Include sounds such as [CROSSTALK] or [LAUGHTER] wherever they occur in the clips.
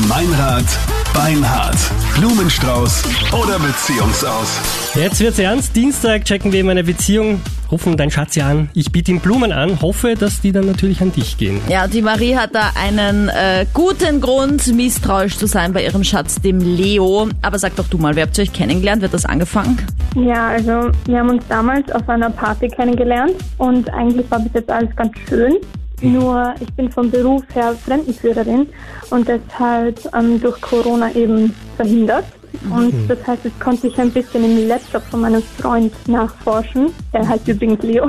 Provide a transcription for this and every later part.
Meinrad, Beinhard, Blumenstrauß oder Beziehungsaus. Jetzt wird's ernst. Dienstag checken wir meine Beziehung, rufen dein Schatz ja an. Ich biete ihm Blumen an, hoffe, dass die dann natürlich an dich gehen. Ja, die Marie hat da einen äh, guten Grund, misstrauisch zu sein bei ihrem Schatz, dem Leo. Aber sag doch du mal, wer habt ihr euch kennengelernt? Wird das angefangen? Ja, also wir haben uns damals auf einer Party kennengelernt und eigentlich war bis jetzt alles ganz schön. Nur ich bin vom Beruf her Fremdenführerin und deshalb ähm, durch Corona eben verhindert. Und das heißt, jetzt konnte ich ein bisschen im Laptop von meinem Freund nachforschen. Er heißt übrigens Leo.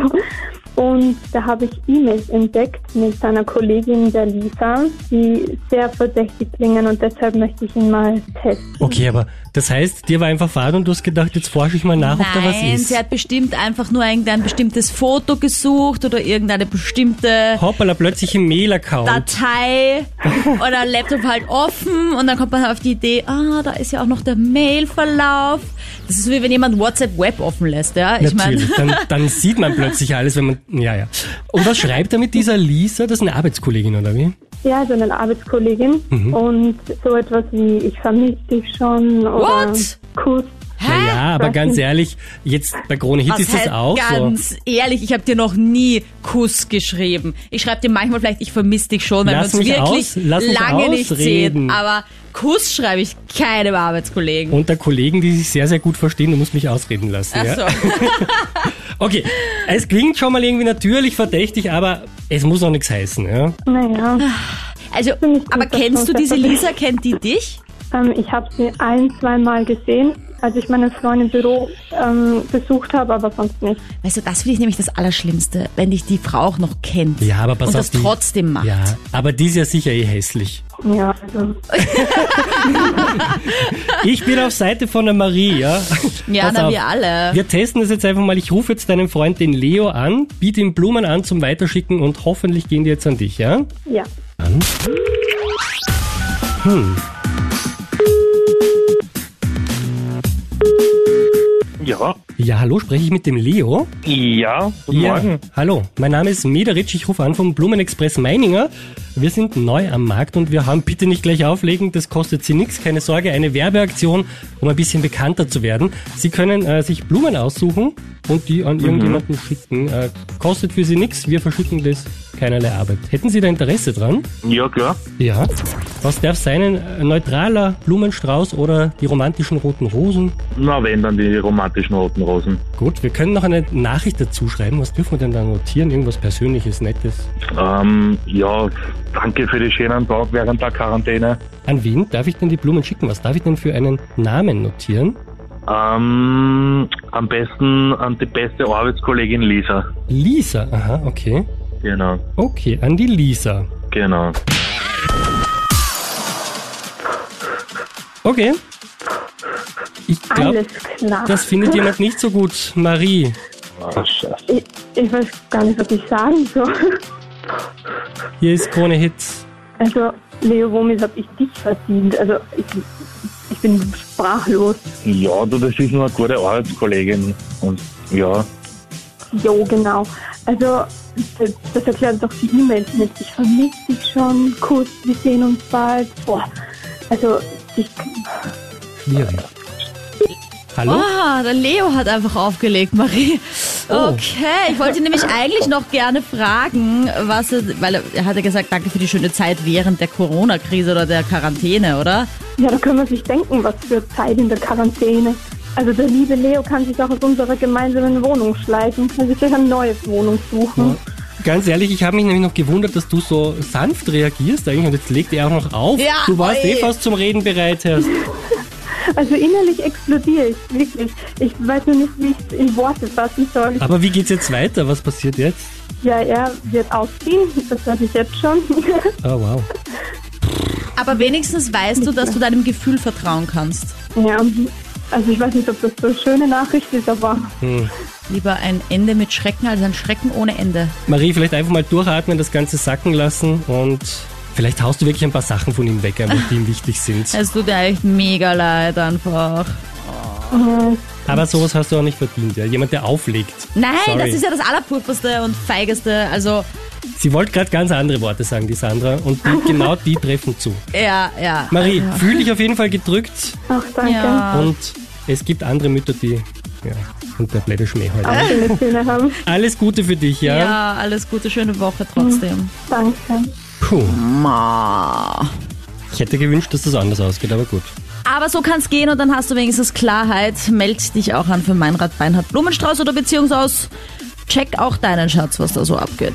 Und da habe ich E-Mails entdeckt mit seiner Kollegin, der Lisa, die sehr verdächtig klingen und deshalb möchte ich ihn mal testen. Okay, aber das heißt, dir war einfach Fahrt und du hast gedacht, jetzt forsche ich mal nach, ob da was Nein, ist. sie hat bestimmt einfach nur irgendein bestimmtes Foto gesucht oder irgendeine bestimmte Hoppala, plötzlich im Mail-Account. Datei oder Laptop halt offen und dann kommt man auf die Idee, ah, da ist ja auch noch der Mailverlauf. Das ist wie wenn jemand WhatsApp Web offen lässt, ja. Ich meine, Natürlich, dann, dann sieht man plötzlich alles, wenn man, ja, ja. Und was schreibt er mit dieser Lisa? Das ist eine Arbeitskollegin, oder wie? Ja, so eine Arbeitskollegin und so etwas wie ich vermisse dich schon oder What? Kuss. Na ja, aber ganz ehrlich, jetzt bei Krone Hit was ist das heißt auch so. ganz ehrlich, ich habe dir noch nie Kuss geschrieben. Ich schreibe dir manchmal vielleicht, ich vermisse dich schon, weil Lass wir uns wirklich aus- lass mich lange nicht ausreden. sehen. Aber Kuss schreibe ich keinem Arbeitskollegen. Unter Kollegen, die sich sehr, sehr gut verstehen, du musst mich ausreden lassen. Ach ja? [LAUGHS] Okay, es klingt schon mal irgendwie natürlich verdächtig, aber es muss noch nichts heißen. Ja? Naja, Also, aber kennst du diese Lisa? Kennt die dich? ähm, ich habe sie ein, zwei Mal gesehen, als ich meinen Freund im Büro ähm, besucht habe, aber sonst nicht. Weißt du, das finde ich nämlich das Allerschlimmste, wenn dich die Frau auch noch kennt. Ja, aber pass und auf, das die- trotzdem macht. Ja, aber die ist ja sicher eh hässlich. Ja, also [LAUGHS] Ich bin auf Seite von der Marie, ja? Ja, Pass na, auf. wir alle. Wir testen das jetzt einfach mal. Ich rufe jetzt deinen Freund, den Leo, an, biete ihm Blumen an zum Weiterschicken und hoffentlich gehen die jetzt an dich, ja? ja. Ja, Ja, hallo, spreche ich mit dem Leo? ja, guten Ja, Morgen. hallo, mein Name ist Mederitsch, ich rufe an vom Blumenexpress Meininger. Wir sind neu am Markt und wir haben, bitte nicht gleich auflegen, das kostet Sie nichts, keine Sorge, eine Werbeaktion, um ein bisschen bekannter zu werden. Sie können äh, sich Blumen aussuchen und die an irgendjemanden schicken. Äh, kostet für Sie nichts, wir verschicken das, keinerlei Arbeit. Hätten Sie da Interesse dran? Ja, klar. Ja. Was darf sein, ein neutraler Blumenstrauß oder die romantischen roten Rosen? Na, wenn dann die romantischen roten Rosen. Gut, wir können noch eine Nachricht dazu schreiben. Was dürfen wir denn da notieren? Irgendwas Persönliches, Nettes? Ähm, ja, danke für den schönen Tag während der Quarantäne. An wen darf ich denn die Blumen schicken? Was darf ich denn für einen Namen notieren? Ähm, am besten an die beste Arbeitskollegin Lisa. Lisa. Aha, okay. Genau, Okay, an die Lisa. genau. Okay. Ich glaube, Alles klar. das findet jemand nicht so gut. Marie. Ah, ich, ich weiß gar nicht, was ich sagen soll. Hier ist Krone Hits. Also, Leo, womit habe ich dich verdient? Also, ich, ich bin sprachlos. Ja, du, das ist nur eine gute Arbeitskollegin. Und ja, Jo, genau. Also, das, das erklärt doch die E-Mails nicht. Ich vermisse dich schon. Kuss, wir sehen uns bald. Boah. Also, Schwierig. Hallo? Ah, der Leo hat einfach aufgelegt, Marie. Oh. Okay, ich wollte nämlich eigentlich noch gerne fragen, was er, weil er, hat ja gesagt, danke für die schöne Zeit während der Corona-Krise oder der Quarantäne, oder? ja, da können wir sich denken, was für Zeit in der Quarantäne. Also, der liebe Leo kann sich auch aus unserer gemeinsamen Wohnung schleichen, kann sich eine neue Wohnung suchen. Ganz ehrlich, ich habe mich nämlich noch gewundert, dass du so sanft reagierst eigentlich und jetzt legt er auch noch auf. Ja, du warst oi. eh fast zum Reden bereit, Herr. Also, innerlich explodiere ich, wirklich. Ich weiß nur nicht, wie ich es in Worte fassen soll. Aber wie geht's jetzt weiter? Was passiert jetzt? Ja, er wird ausziehen, das weiß ich jetzt schon. Oh, wow. Aber wenigstens weißt du, dass du deinem Gefühl vertrauen kannst. ja, also ich weiß nicht, ob das so eine schöne Nachricht ist, aber Lieber ein Ende mit Schrecken als ein Schrecken ohne Ende. Marie, vielleicht einfach mal durchatmen, das Ganze sacken lassen und vielleicht haust du wirklich ein paar Sachen von ihm weg, einfach, die ihm [LAUGHS] wichtig sind. Es tut dir echt mega leid einfach. äh, Aber sowas hast du auch nicht verdient, ja. Jemand, der auflegt. Nein, Sorry. das ist ja das Allerpurpurste und Feigeste. Also, Sie wollte gerade ganz andere Worte sagen, die Sandra, und die, [LAUGHS] genau die treffen zu. Ja, ja. Marie, fühl dich auf jeden Fall gedrückt Ach, danke. Ja. und es gibt andere Mütter, die, ja, und der blöde Schmäh heute. Auch schöne Töne haben. [LAUGHS] Alles Gute für dich, ja? Ja, alles Gute, schöne Woche trotzdem. Danke. Puh. Ma. Ich hätte gewünscht, dass das anders ausgeht, aber gut. Aber so kann's gehen und dann hast du wenigstens Klarheit. Meld dich auch an für Meinrad Beinhard Blumenstrauß oder Beziehungsaus. Check auch deinen Schatz, was da so abgeht.